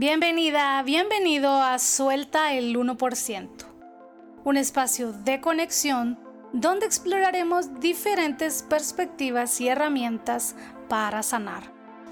Bienvenida, bienvenido a Suelta el 1%, un espacio de conexión donde exploraremos diferentes perspectivas y herramientas para sanar.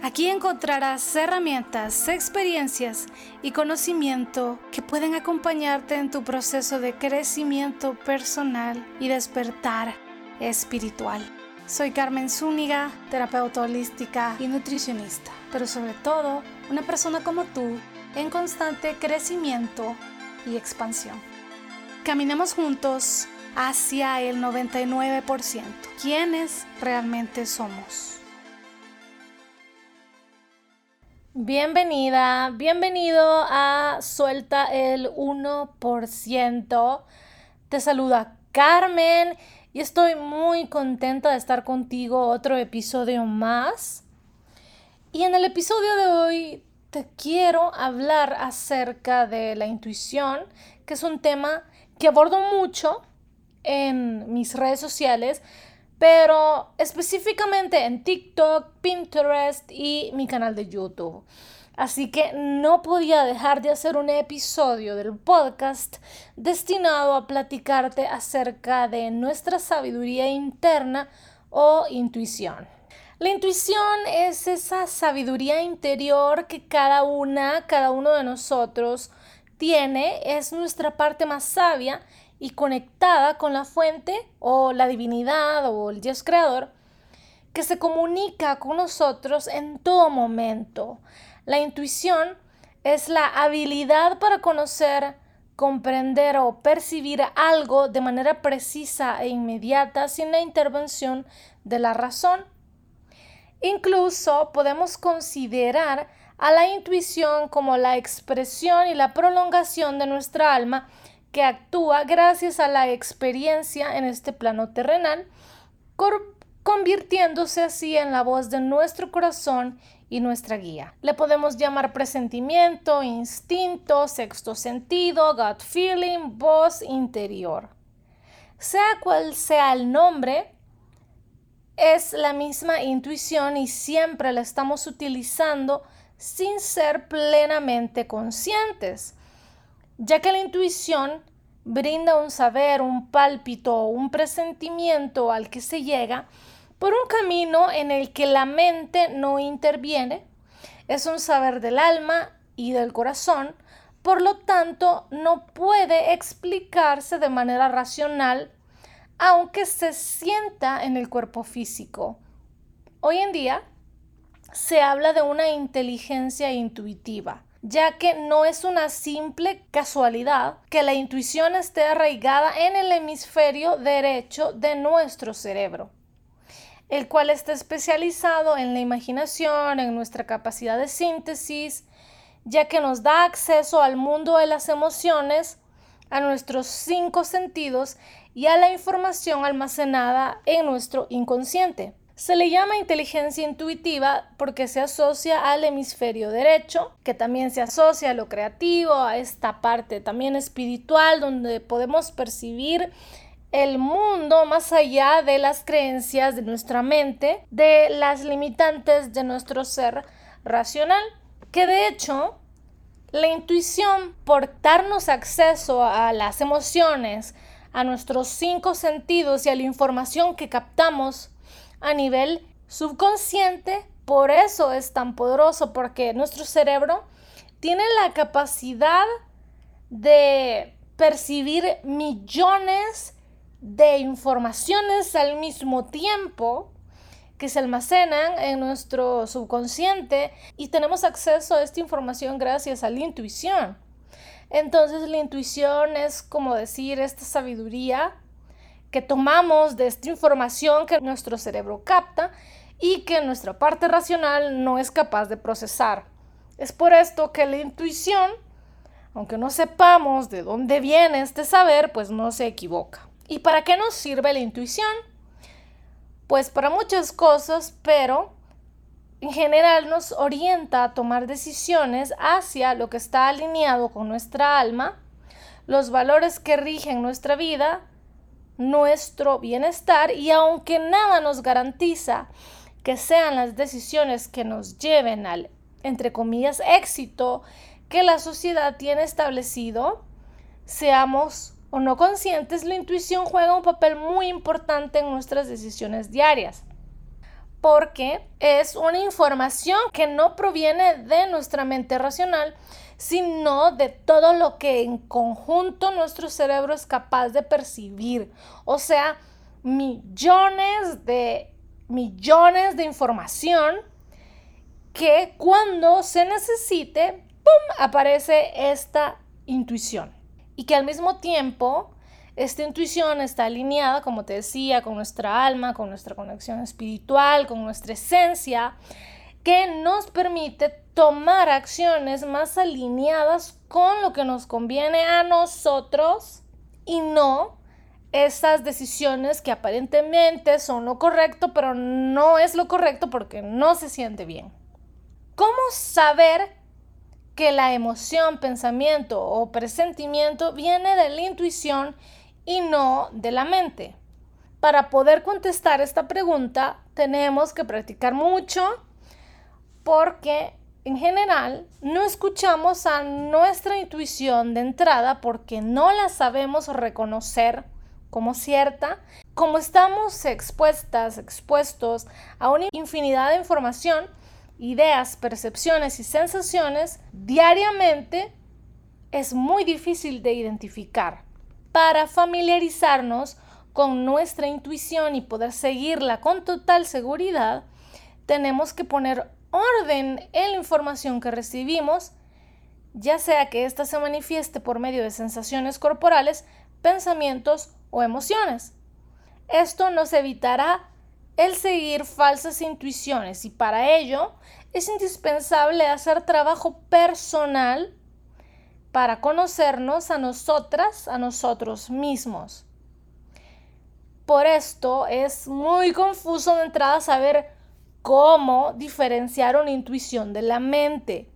Aquí encontrarás herramientas, experiencias y conocimiento que pueden acompañarte en tu proceso de crecimiento personal y despertar espiritual. Soy Carmen Zúñiga, terapeuta holística y nutricionista, pero sobre todo una persona como tú en constante crecimiento y expansión. Caminemos juntos hacia el 99%, quienes realmente somos. Bienvenida, bienvenido a Suelta el 1%. Te saluda Carmen y estoy muy contenta de estar contigo otro episodio más. Y en el episodio de hoy te quiero hablar acerca de la intuición, que es un tema que abordo mucho en mis redes sociales, pero específicamente en TikTok, Pinterest y mi canal de YouTube. Así que no podía dejar de hacer un episodio del podcast destinado a platicarte acerca de nuestra sabiduría interna o intuición. La intuición es esa sabiduría interior que cada una, cada uno de nosotros tiene, es nuestra parte más sabia y conectada con la fuente o la divinidad o el Dios creador que se comunica con nosotros en todo momento. La intuición es la habilidad para conocer, comprender o percibir algo de manera precisa e inmediata sin la intervención de la razón Incluso podemos considerar a la intuición como la expresión y la prolongación de nuestra alma que actúa gracias a la experiencia en este plano terrenal, convirtiéndose así en la voz de nuestro corazón y nuestra guía. Le podemos llamar presentimiento, instinto, sexto sentido, gut feeling, voz interior. Sea cual sea el nombre, es la misma intuición y siempre la estamos utilizando sin ser plenamente conscientes, ya que la intuición brinda un saber, un pálpito, un presentimiento al que se llega por un camino en el que la mente no interviene, es un saber del alma y del corazón, por lo tanto no puede explicarse de manera racional aunque se sienta en el cuerpo físico. Hoy en día se habla de una inteligencia intuitiva, ya que no es una simple casualidad que la intuición esté arraigada en el hemisferio derecho de nuestro cerebro, el cual está especializado en la imaginación, en nuestra capacidad de síntesis, ya que nos da acceso al mundo de las emociones, a nuestros cinco sentidos y a la información almacenada en nuestro inconsciente. Se le llama inteligencia intuitiva porque se asocia al hemisferio derecho, que también se asocia a lo creativo, a esta parte también espiritual, donde podemos percibir el mundo más allá de las creencias de nuestra mente, de las limitantes de nuestro ser racional, que de hecho la intuición, por darnos acceso a las emociones, a nuestros cinco sentidos y a la información que captamos a nivel subconsciente. Por eso es tan poderoso, porque nuestro cerebro tiene la capacidad de percibir millones de informaciones al mismo tiempo que se almacenan en nuestro subconsciente y tenemos acceso a esta información gracias a la intuición. Entonces la intuición es como decir esta sabiduría que tomamos de esta información que nuestro cerebro capta y que nuestra parte racional no es capaz de procesar. Es por esto que la intuición, aunque no sepamos de dónde viene este saber, pues no se equivoca. ¿Y para qué nos sirve la intuición? Pues para muchas cosas, pero en general nos orienta a tomar decisiones hacia lo que está alineado con nuestra alma, los valores que rigen nuestra vida, nuestro bienestar y aunque nada nos garantiza que sean las decisiones que nos lleven al, entre comillas, éxito, que la sociedad tiene establecido, seamos o no conscientes, la intuición juega un papel muy importante en nuestras decisiones diarias porque es una información que no proviene de nuestra mente racional, sino de todo lo que en conjunto nuestro cerebro es capaz de percibir. O sea, millones de millones de información que cuando se necesite, ¡pum!, aparece esta intuición. Y que al mismo tiempo esta intuición está alineada, como te decía, con nuestra alma, con nuestra conexión espiritual, con nuestra esencia, que nos permite tomar acciones más alineadas con lo que nos conviene a nosotros y no esas decisiones que aparentemente son lo correcto, pero no es lo correcto porque no se siente bien. ¿Cómo saber que la emoción, pensamiento o presentimiento viene de la intuición y no de la mente. Para poder contestar esta pregunta tenemos que practicar mucho porque en general no escuchamos a nuestra intuición de entrada porque no la sabemos reconocer como cierta. Como estamos expuestas, expuestos a una infinidad de información, ideas, percepciones y sensaciones diariamente, es muy difícil de identificar para familiarizarnos con nuestra intuición y poder seguirla con total seguridad, tenemos que poner orden en la información que recibimos, ya sea que ésta se manifieste por medio de sensaciones corporales, pensamientos o emociones. Esto nos evitará el seguir falsas intuiciones y para ello es indispensable hacer trabajo personal para conocernos a nosotras, a nosotros mismos. Por esto es muy confuso de entrada saber cómo diferenciar una intuición de la mente,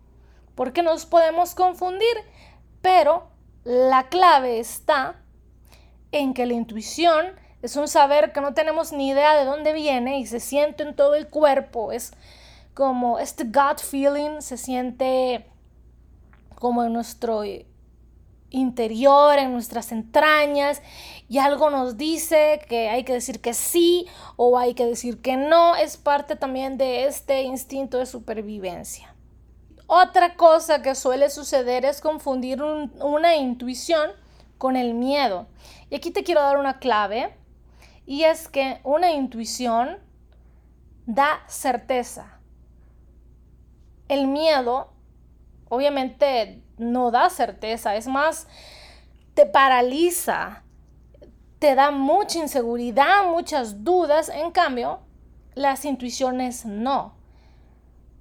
porque nos podemos confundir, pero la clave está en que la intuición es un saber que no tenemos ni idea de dónde viene y se siente en todo el cuerpo, es como este gut feeling, se siente como en nuestro interior, en nuestras entrañas, y algo nos dice que hay que decir que sí o hay que decir que no, es parte también de este instinto de supervivencia. Otra cosa que suele suceder es confundir una intuición con el miedo. Y aquí te quiero dar una clave, y es que una intuición da certeza. El miedo obviamente no da certeza, es más, te paraliza, te da mucha inseguridad, muchas dudas, en cambio, las intuiciones no.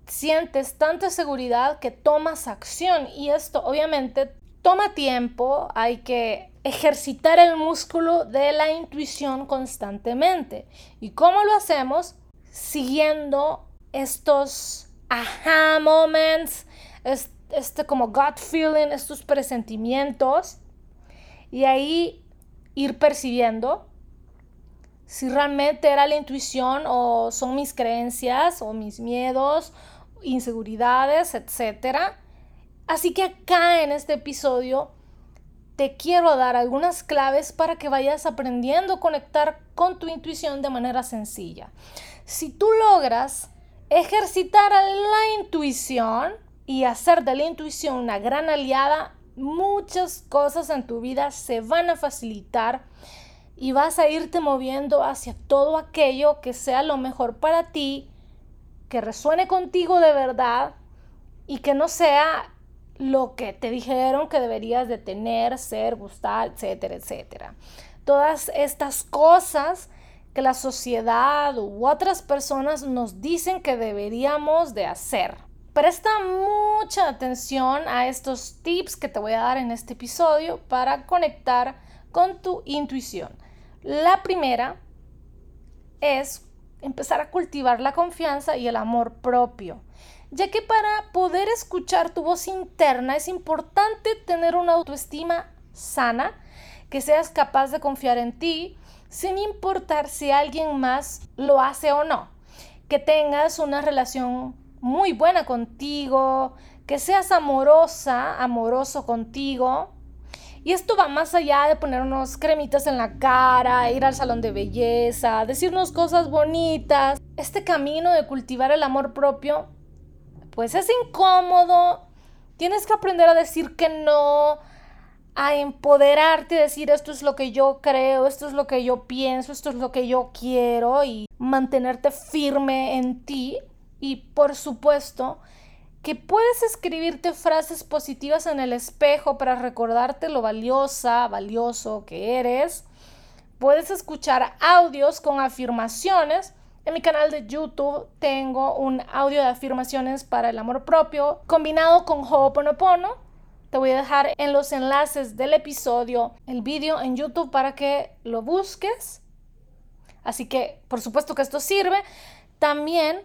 Sientes tanta seguridad que tomas acción y esto obviamente toma tiempo, hay que ejercitar el músculo de la intuición constantemente. ¿Y cómo lo hacemos? Siguiendo estos aha moments, este como gut feeling, estos presentimientos y ahí ir percibiendo si realmente era la intuición o son mis creencias o mis miedos, inseguridades, etc. Así que acá en este episodio te quiero dar algunas claves para que vayas aprendiendo a conectar con tu intuición de manera sencilla. Si tú logras ejercitar la intuición, y hacer de la intuición una gran aliada, muchas cosas en tu vida se van a facilitar y vas a irte moviendo hacia todo aquello que sea lo mejor para ti, que resuene contigo de verdad y que no sea lo que te dijeron que deberías de tener, ser, gustar, etcétera, etcétera. Todas estas cosas que la sociedad u otras personas nos dicen que deberíamos de hacer. Presta mucha atención a estos tips que te voy a dar en este episodio para conectar con tu intuición. La primera es empezar a cultivar la confianza y el amor propio, ya que para poder escuchar tu voz interna es importante tener una autoestima sana, que seas capaz de confiar en ti sin importar si alguien más lo hace o no, que tengas una relación muy buena contigo, que seas amorosa, amoroso contigo. Y esto va más allá de ponernos cremitas en la cara, ir al salón de belleza, decirnos cosas bonitas. Este camino de cultivar el amor propio, pues es incómodo. Tienes que aprender a decir que no, a empoderarte, decir esto es lo que yo creo, esto es lo que yo pienso, esto es lo que yo quiero y mantenerte firme en ti. Y por supuesto, que puedes escribirte frases positivas en el espejo para recordarte lo valiosa, valioso que eres. Puedes escuchar audios con afirmaciones. En mi canal de YouTube tengo un audio de afirmaciones para el amor propio combinado con Ho'oponopono. Te voy a dejar en los enlaces del episodio el vídeo en YouTube para que lo busques. Así que, por supuesto que esto sirve. También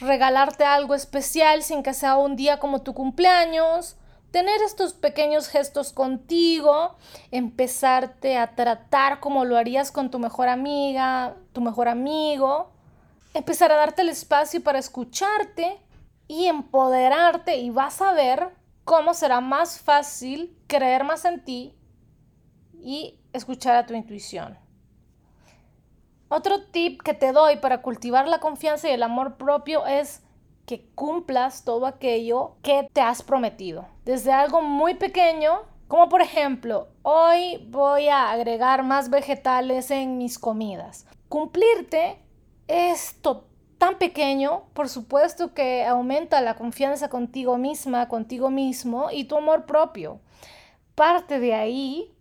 regalarte algo especial sin que sea un día como tu cumpleaños, tener estos pequeños gestos contigo, empezarte a tratar como lo harías con tu mejor amiga, tu mejor amigo, empezar a darte el espacio para escucharte y empoderarte y vas a ver cómo será más fácil creer más en ti y escuchar a tu intuición. Otro tip que te doy para cultivar la confianza y el amor propio es que cumplas todo aquello que te has prometido. Desde algo muy pequeño, como por ejemplo, hoy voy a agregar más vegetales en mis comidas. Cumplirte esto tan pequeño, por supuesto que aumenta la confianza contigo misma, contigo mismo y tu amor propio. Parte de ahí,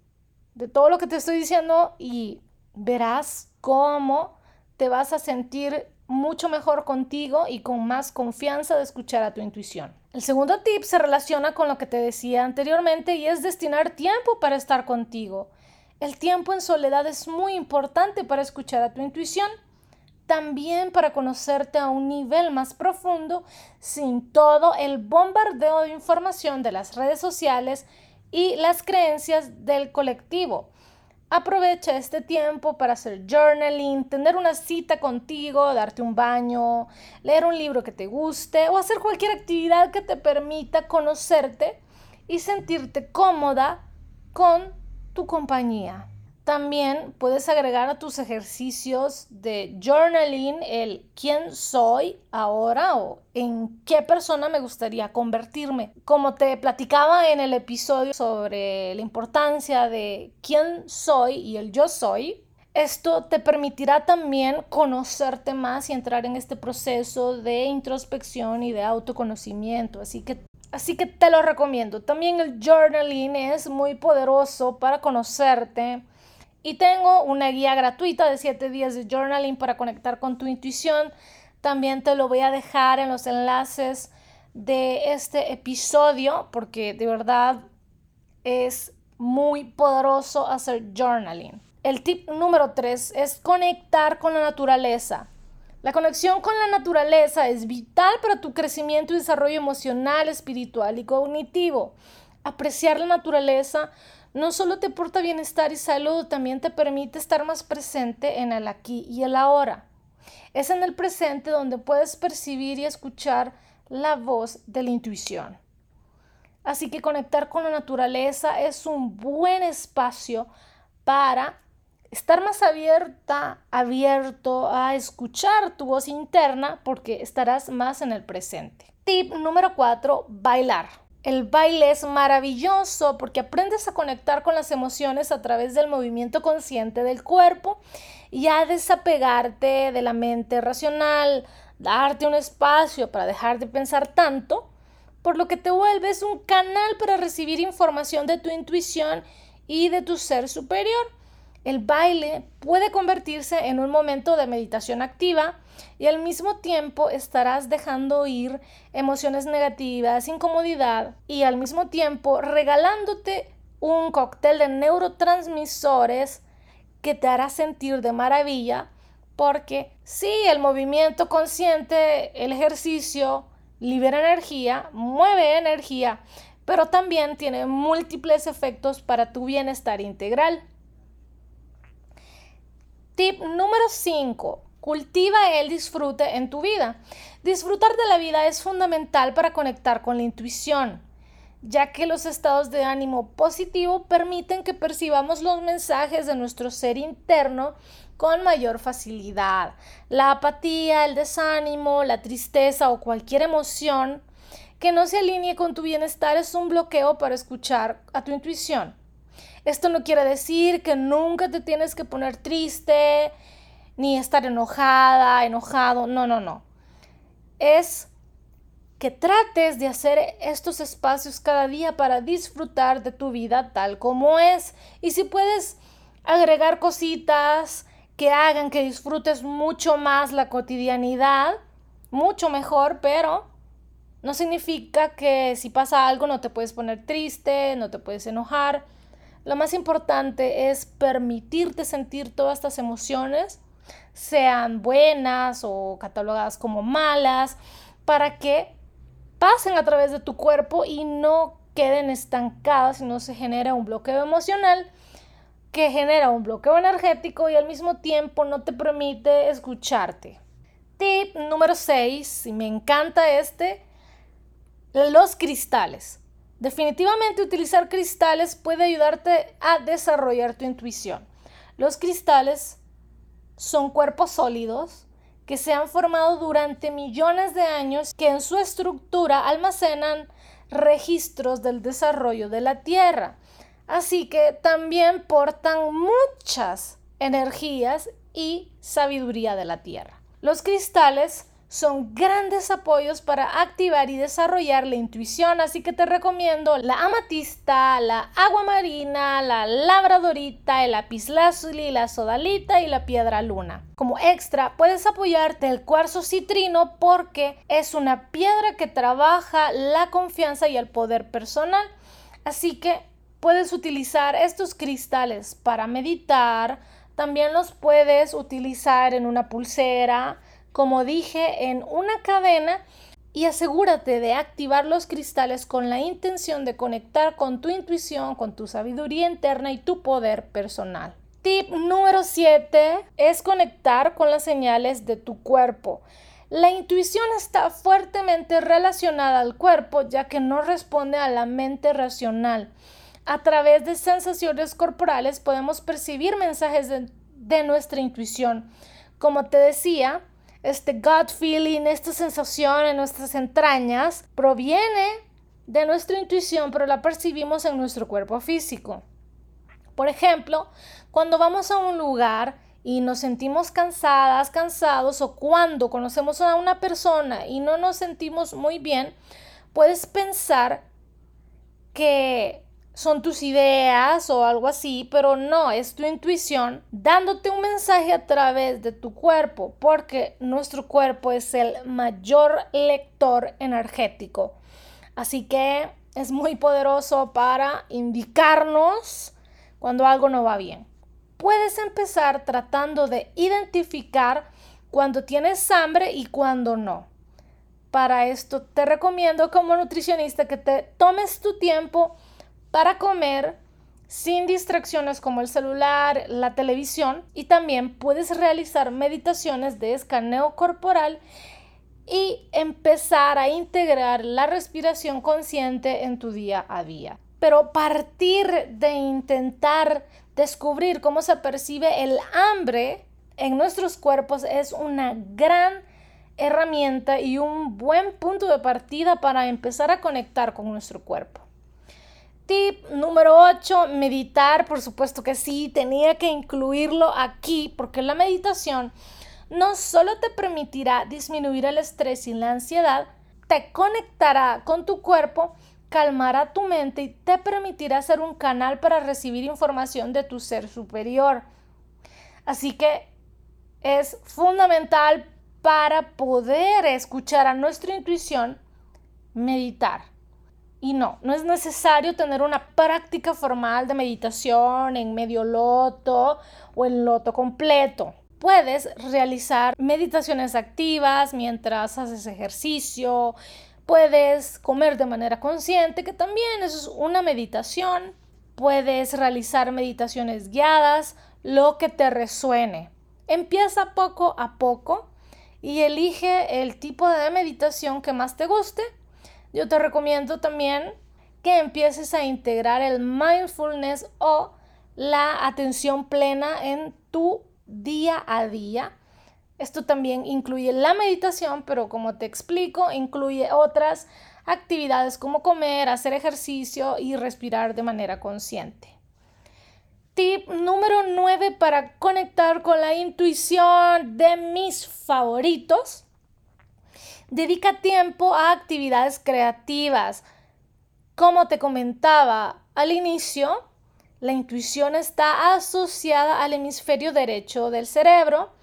de todo lo que te estoy diciendo y verás cómo te vas a sentir mucho mejor contigo y con más confianza de escuchar a tu intuición. El segundo tip se relaciona con lo que te decía anteriormente y es destinar tiempo para estar contigo. El tiempo en soledad es muy importante para escuchar a tu intuición, también para conocerte a un nivel más profundo sin todo el bombardeo de información de las redes sociales y las creencias del colectivo. Aprovecha este tiempo para hacer journaling, tener una cita contigo, darte un baño, leer un libro que te guste o hacer cualquier actividad que te permita conocerte y sentirte cómoda con tu compañía. También puedes agregar a tus ejercicios de journaling el quién soy ahora o en qué persona me gustaría convertirme. Como te platicaba en el episodio sobre la importancia de quién soy y el yo soy, esto te permitirá también conocerte más y entrar en este proceso de introspección y de autoconocimiento. Así que Así que te lo recomiendo. También el journaling es muy poderoso para conocerte, y tengo una guía gratuita de 7 días de journaling para conectar con tu intuición. También te lo voy a dejar en los enlaces de este episodio porque de verdad es muy poderoso hacer journaling. El tip número 3 es conectar con la naturaleza. La conexión con la naturaleza es vital para tu crecimiento y desarrollo emocional, espiritual y cognitivo. Apreciar la naturaleza no solo te aporta bienestar y salud, también te permite estar más presente en el aquí y el ahora. Es en el presente donde puedes percibir y escuchar la voz de la intuición. Así que conectar con la naturaleza es un buen espacio para estar más abierto a escuchar tu voz interna porque estarás más en el presente. Tip número 4, bailar. El baile es maravilloso porque aprendes a conectar con las emociones a través del movimiento consciente del cuerpo y a desapegarte de la mente racional, darte un espacio para dejar de pensar tanto, por lo que te vuelves un canal para recibir información de tu intuición y de tu ser superior. El baile puede convertirse en un momento de meditación activa y al mismo tiempo estarás dejando ir emociones negativas, incomodidad y al mismo tiempo regalándote un cóctel de neurotransmisores que te hará sentir de maravilla porque sí, el movimiento consciente, el ejercicio libera energía, mueve energía, pero también tiene múltiples efectos para tu bienestar integral. Tip número 5. Cultiva el disfrute en tu vida. Disfrutar de la vida es fundamental para conectar con la intuición, ya que los estados de ánimo positivo permiten que percibamos los mensajes de nuestro ser interno con mayor facilidad. La apatía, el desánimo, la tristeza o cualquier emoción que no se alinee con tu bienestar es un bloqueo para escuchar a tu intuición. Esto no quiere decir que nunca te tienes que poner triste, ni estar enojada, enojado, no, no, no. Es que trates de hacer estos espacios cada día para disfrutar de tu vida tal como es. Y si puedes agregar cositas que hagan que disfrutes mucho más la cotidianidad, mucho mejor, pero no significa que si pasa algo no te puedes poner triste, no te puedes enojar. Lo más importante es permitirte sentir todas estas emociones sean buenas o catalogadas como malas, para que pasen a través de tu cuerpo y no queden estancadas y no se genera un bloqueo emocional que genera un bloqueo energético y al mismo tiempo no te permite escucharte. Tip número 6, y me encanta este, los cristales. Definitivamente utilizar cristales puede ayudarte a desarrollar tu intuición. Los cristales son cuerpos sólidos que se han formado durante millones de años que en su estructura almacenan registros del desarrollo de la Tierra. Así que también portan muchas energías y sabiduría de la Tierra. Los cristales son grandes apoyos para activar y desarrollar la intuición, así que te recomiendo la amatista, la agua marina, la labradorita, el lapislázuli, la sodalita y la piedra luna. Como extra, puedes apoyarte el cuarzo citrino porque es una piedra que trabaja la confianza y el poder personal, así que puedes utilizar estos cristales para meditar, también los puedes utilizar en una pulsera, como dije, en una cadena y asegúrate de activar los cristales con la intención de conectar con tu intuición, con tu sabiduría interna y tu poder personal. Tip número 7 es conectar con las señales de tu cuerpo. La intuición está fuertemente relacionada al cuerpo ya que no responde a la mente racional. A través de sensaciones corporales podemos percibir mensajes de, de nuestra intuición. Como te decía, este gut feeling, esta sensación en nuestras entrañas, proviene de nuestra intuición, pero la percibimos en nuestro cuerpo físico. Por ejemplo, cuando vamos a un lugar y nos sentimos cansadas, cansados, o cuando conocemos a una persona y no nos sentimos muy bien, puedes pensar que son tus ideas o algo así, pero no, es tu intuición dándote un mensaje a través de tu cuerpo, porque nuestro cuerpo es el mayor lector energético. Así que es muy poderoso para indicarnos cuando algo no va bien. Puedes empezar tratando de identificar cuando tienes hambre y cuando no. Para esto te recomiendo como nutricionista que te tomes tu tiempo para comer sin distracciones como el celular, la televisión y también puedes realizar meditaciones de escaneo corporal y empezar a integrar la respiración consciente en tu día a día. Pero partir de intentar descubrir cómo se percibe el hambre en nuestros cuerpos es una gran herramienta y un buen punto de partida para empezar a conectar con nuestro cuerpo. Tip número 8, meditar, por supuesto que sí, tenía que incluirlo aquí porque la meditación no solo te permitirá disminuir el estrés y la ansiedad, te conectará con tu cuerpo, calmará tu mente y te permitirá ser un canal para recibir información de tu ser superior. Así que es fundamental para poder escuchar a nuestra intuición meditar. Y no, no es necesario tener una práctica formal de meditación en medio loto o en loto completo. Puedes realizar meditaciones activas mientras haces ejercicio, puedes comer de manera consciente, que también es una meditación. Puedes realizar meditaciones guiadas, lo que te resuene. Empieza poco a poco y elige el tipo de meditación que más te guste. Yo te recomiendo también que empieces a integrar el mindfulness o la atención plena en tu día a día. Esto también incluye la meditación, pero como te explico, incluye otras actividades como comer, hacer ejercicio y respirar de manera consciente. Tip número 9 para conectar con la intuición de mis favoritos. Dedica tiempo a actividades creativas. Como te comentaba al inicio, la intuición está asociada al hemisferio derecho del cerebro,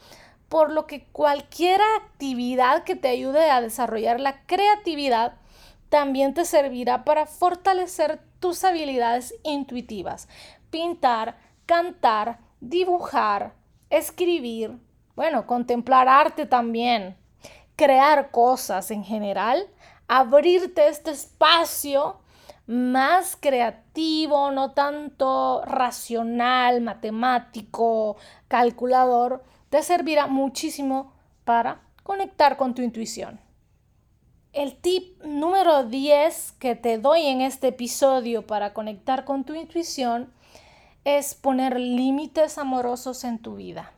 por lo que cualquier actividad que te ayude a desarrollar la creatividad también te servirá para fortalecer tus habilidades intuitivas pintar, cantar, dibujar, escribir, bueno, contemplar arte también, crear cosas en general, abrirte este espacio más creativo, no tanto racional, matemático, calculador, te servirá muchísimo para conectar con tu intuición. El tip número 10 que te doy en este episodio para conectar con tu intuición es poner límites amorosos en tu vida.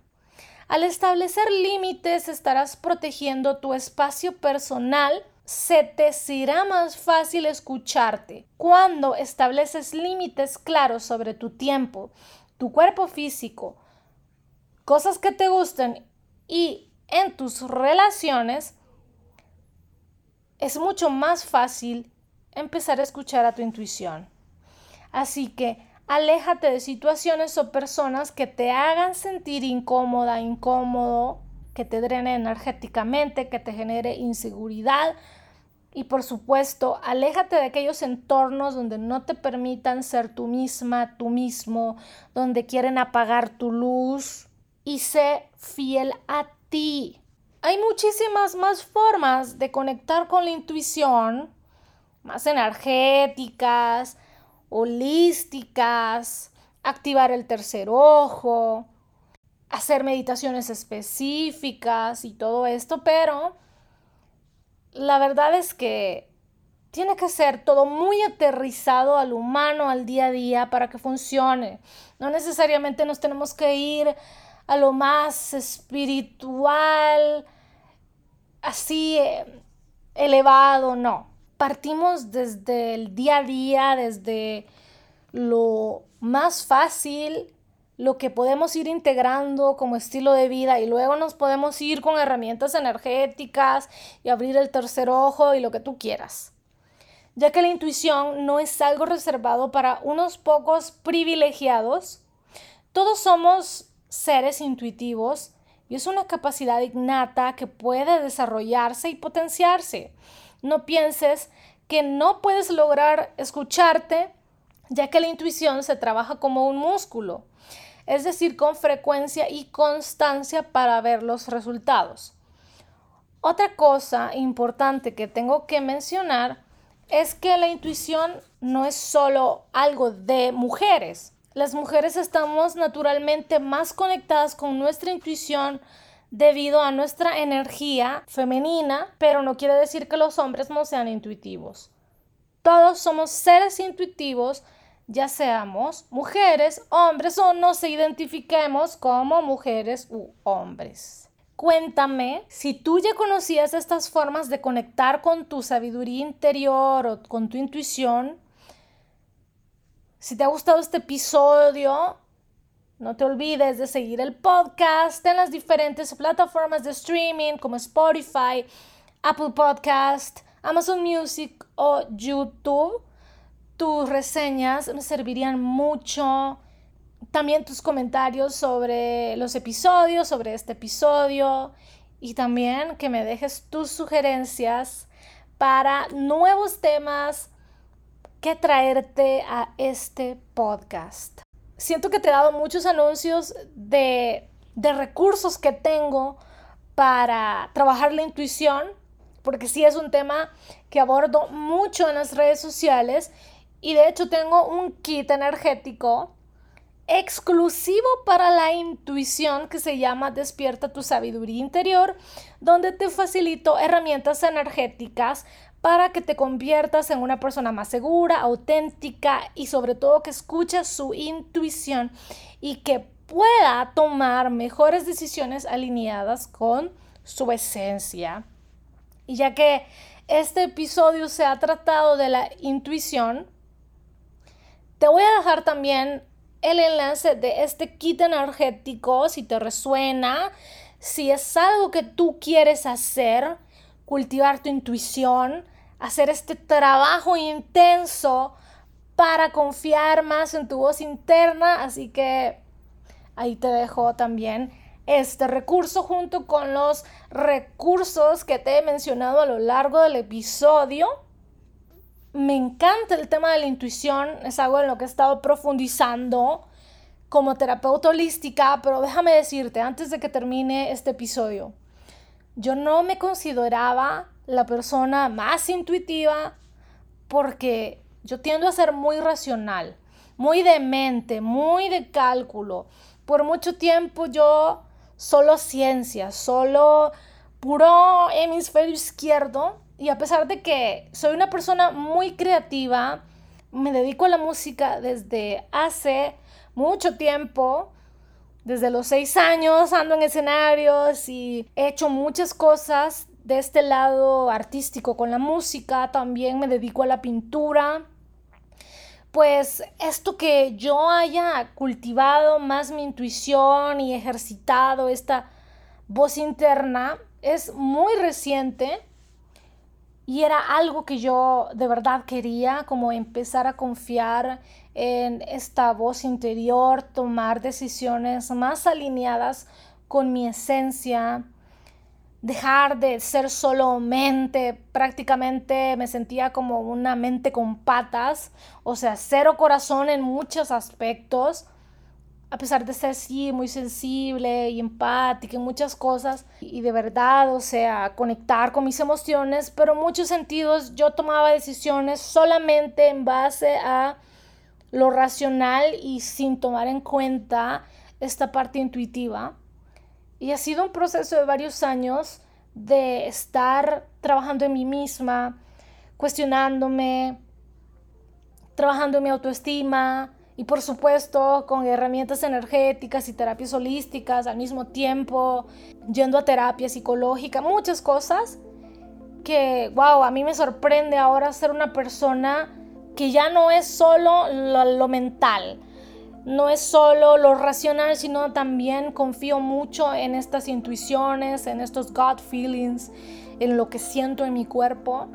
Al establecer límites estarás protegiendo tu espacio personal. Se te será más fácil escucharte cuando estableces límites claros sobre tu tiempo, tu cuerpo físico, cosas que te gusten y en tus relaciones es mucho más fácil empezar a escuchar a tu intuición. Así que aléjate de situaciones o personas que te hagan sentir incómoda, incómodo, que te drene energéticamente, que te genere inseguridad. Y por supuesto, aléjate de aquellos entornos donde no te permitan ser tú misma, tú mismo, donde quieren apagar tu luz y sé fiel a ti. Hay muchísimas más formas de conectar con la intuición, más energéticas, holísticas, activar el tercer ojo, hacer meditaciones específicas y todo esto, pero la verdad es que tiene que ser todo muy aterrizado al humano, al día a día, para que funcione. No necesariamente nos tenemos que ir a lo más espiritual, así eh, elevado, no. Partimos desde el día a día, desde lo más fácil, lo que podemos ir integrando como estilo de vida y luego nos podemos ir con herramientas energéticas y abrir el tercer ojo y lo que tú quieras. Ya que la intuición no es algo reservado para unos pocos privilegiados, todos somos seres intuitivos y es una capacidad innata que puede desarrollarse y potenciarse. No pienses que no puedes lograr escucharte, ya que la intuición se trabaja como un músculo, es decir, con frecuencia y constancia para ver los resultados. Otra cosa importante que tengo que mencionar es que la intuición no es solo algo de mujeres. Las mujeres estamos naturalmente más conectadas con nuestra intuición debido a nuestra energía femenina, pero no quiere decir que los hombres no sean intuitivos. Todos somos seres intuitivos, ya seamos mujeres, hombres o nos identifiquemos como mujeres u hombres. Cuéntame si tú ya conocías estas formas de conectar con tu sabiduría interior o con tu intuición si te ha gustado este episodio, no te olvides de seguir el podcast en las diferentes plataformas de streaming como Spotify, Apple Podcast, Amazon Music o YouTube. Tus reseñas me servirían mucho. También tus comentarios sobre los episodios, sobre este episodio. Y también que me dejes tus sugerencias para nuevos temas que traerte a este podcast. Siento que te he dado muchos anuncios de, de recursos que tengo para trabajar la intuición, porque sí es un tema que abordo mucho en las redes sociales. Y de hecho tengo un kit energético exclusivo para la intuición que se llama Despierta tu sabiduría interior, donde te facilito herramientas energéticas para que te conviertas en una persona más segura, auténtica y sobre todo que escuches su intuición y que pueda tomar mejores decisiones alineadas con su esencia. Y ya que este episodio se ha tratado de la intuición, te voy a dejar también el enlace de este kit energético si te resuena, si es algo que tú quieres hacer, cultivar tu intuición, hacer este trabajo intenso para confiar más en tu voz interna. Así que ahí te dejo también este recurso junto con los recursos que te he mencionado a lo largo del episodio. Me encanta el tema de la intuición, es algo en lo que he estado profundizando como terapeuta holística, pero déjame decirte, antes de que termine este episodio, yo no me consideraba la persona más intuitiva porque yo tiendo a ser muy racional, muy de mente, muy de cálculo. Por mucho tiempo yo solo ciencia, solo puro hemisferio izquierdo. Y a pesar de que soy una persona muy creativa, me dedico a la música desde hace mucho tiempo. Desde los seis años ando en escenarios y he hecho muchas cosas de este lado artístico con la música. También me dedico a la pintura pues esto que yo haya cultivado más mi intuición y ejercitado esta voz interna es muy reciente y era algo que yo de verdad quería, como empezar a confiar en esta voz interior, tomar decisiones más alineadas con mi esencia, dejar de ser solo mente, prácticamente me sentía como una mente con patas, o sea, cero corazón en muchos aspectos, a pesar de ser sí muy sensible y empática en muchas cosas y de verdad, o sea, conectar con mis emociones, pero en muchos sentidos yo tomaba decisiones solamente en base a lo racional y sin tomar en cuenta esta parte intuitiva. Y ha sido un proceso de varios años de estar trabajando en mí misma, cuestionándome, trabajando en mi autoestima y por supuesto con herramientas energéticas y terapias holísticas al mismo tiempo, yendo a terapia psicológica, muchas cosas que, wow, a mí me sorprende ahora ser una persona que ya no es solo lo, lo mental, no es solo lo racional, sino también confío mucho en estas intuiciones, en estos gut feelings, en lo que siento en mi cuerpo.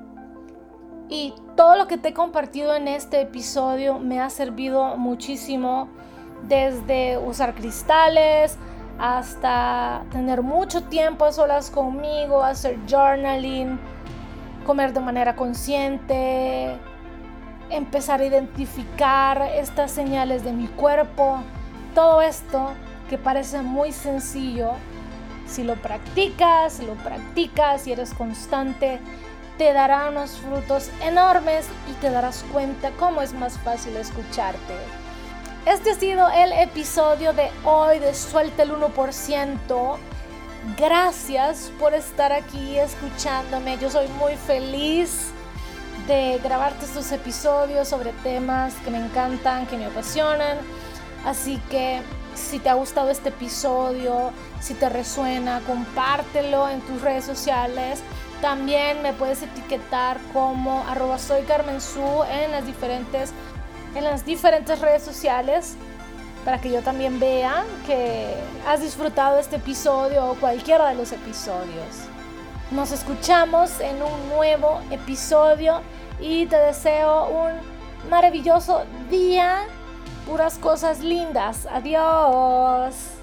Y todo lo que te he compartido en este episodio me ha servido muchísimo, desde usar cristales hasta tener mucho tiempo a solas conmigo, hacer journaling, comer de manera consciente, empezar a identificar estas señales de mi cuerpo, todo esto que parece muy sencillo, si lo practicas, si lo practicas, y eres constante, te dará unos frutos enormes y te darás cuenta cómo es más fácil escucharte. Este ha sido el episodio de hoy de Suelta el 1%. Gracias por estar aquí escuchándome. Yo soy muy feliz de grabarte estos episodios sobre temas que me encantan, que me apasionan. Así que si te ha gustado este episodio, si te resuena, compártelo en tus redes sociales. También me puedes etiquetar como arroba soy Carmen Su en las diferentes, en las diferentes redes sociales para que yo también vea que has disfrutado este episodio o cualquiera de los episodios. Nos escuchamos en un nuevo episodio y te deseo un maravilloso día, puras cosas lindas. Adiós.